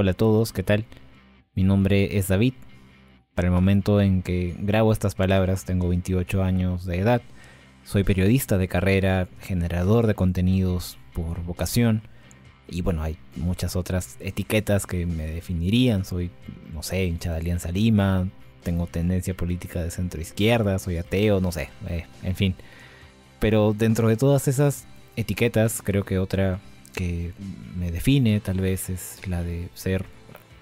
Hola a todos, ¿qué tal? Mi nombre es David. Para el momento en que grabo estas palabras tengo 28 años de edad. Soy periodista de carrera, generador de contenidos por vocación. Y bueno, hay muchas otras etiquetas que me definirían. Soy, no sé, hincha de Alianza Lima, tengo tendencia política de centro izquierda, soy ateo, no sé, eh, en fin. Pero dentro de todas esas etiquetas, creo que otra que me define tal vez es la de ser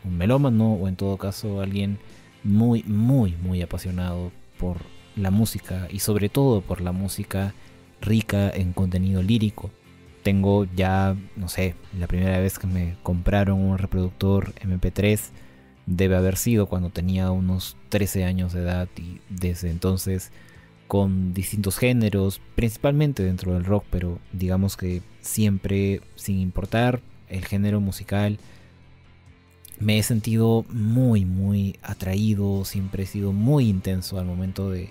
un melómano o en todo caso alguien muy, muy, muy apasionado por la música y sobre todo por la música rica en contenido lírico. Tengo ya, no sé, la primera vez que me compraron un reproductor MP3 debe haber sido cuando tenía unos 13 años de edad y desde entonces con distintos géneros, principalmente dentro del rock, pero digamos que siempre, sin importar el género musical, me he sentido muy, muy atraído, siempre he sido muy intenso al momento de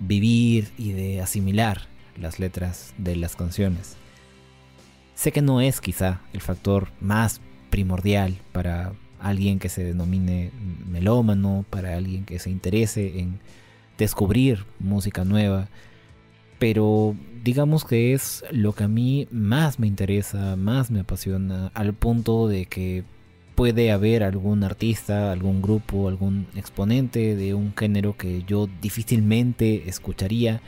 vivir y de asimilar las letras de las canciones. Sé que no es quizá el factor más primordial para alguien que se denomine melómano, para alguien que se interese en descubrir música nueva, pero digamos que es lo que a mí más me interesa, más me apasiona, al punto de que puede haber algún artista, algún grupo, algún exponente de un género que yo difícilmente escucharía,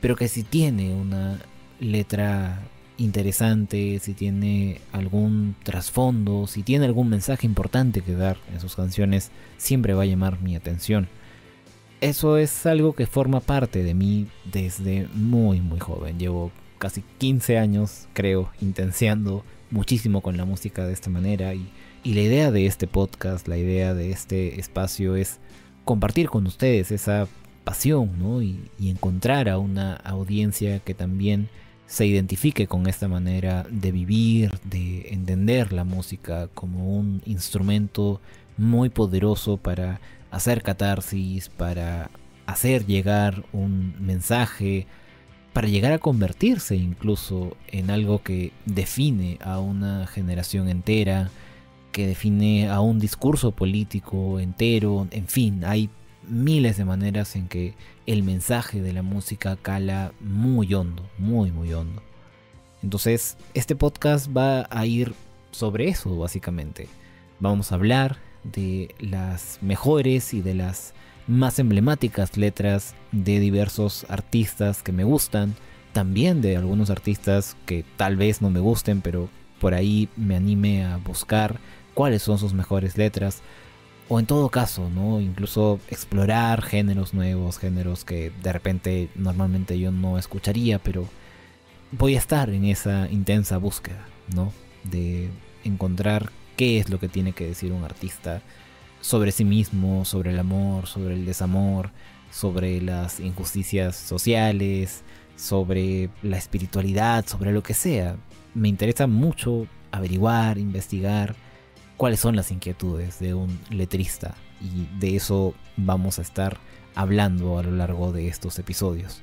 pero que si tiene una letra interesante, si tiene algún trasfondo, si tiene algún mensaje importante que dar en sus canciones, siempre va a llamar mi atención eso es algo que forma parte de mí desde muy muy joven. Llevo casi 15 años, creo, intenciando muchísimo con la música de esta manera y, la idea de este podcast, la idea de este espacio es compartir con ustedes esa pasión ¿no? y, y encontrar a una audiencia que también se identifique con esta manera de vivir, de entender la música como un instrumento muy poderoso para hacer catarsis, para hacer llegar un mensaje, para llegar a convertirse incluso en algo que define a una generación entera, que define a un discurso político entero, en fin, hay miles de maneras en que el mensaje de la música cala muy hondo, muy, muy hondo. Entonces, este podcast va a ir sobre eso, básicamente. Vamos a hablar de las mejores y de las más emblemáticas letras de diversos artistas que me gustan, también de algunos artistas que tal vez no me gusten, pero por ahí me anime a buscar cuáles son sus mejores letras, o en todo caso, ¿no? Incluso explorar géneros nuevos, géneros que de repente normalmente yo no escucharía, pero voy a estar en esa intensa búsqueda, ¿no? De encontrar qué es lo que tiene que decir un artista sobre sí mismo, sobre el amor, sobre el desamor, sobre las injusticias sociales, sobre la espiritualidad, sobre lo que sea. Me interesa mucho averiguar, investigar cuáles son las inquietudes de un letrista y de eso vamos a estar hablando a lo largo de estos episodios.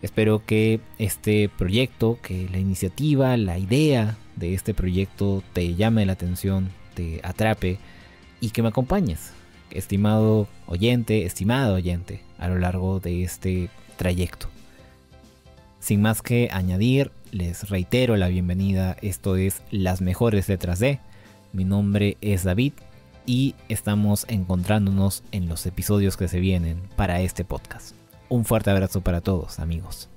Espero que este proyecto, que la iniciativa, la idea de este proyecto te llame la atención, te atrape y que me acompañes, estimado oyente, estimado oyente, a lo largo de este trayecto. Sin más que añadir, les reitero la bienvenida, esto es Las Mejores Letras de, mi nombre es David y estamos encontrándonos en los episodios que se vienen para este podcast. Un fuerte abrazo para todos, amigos.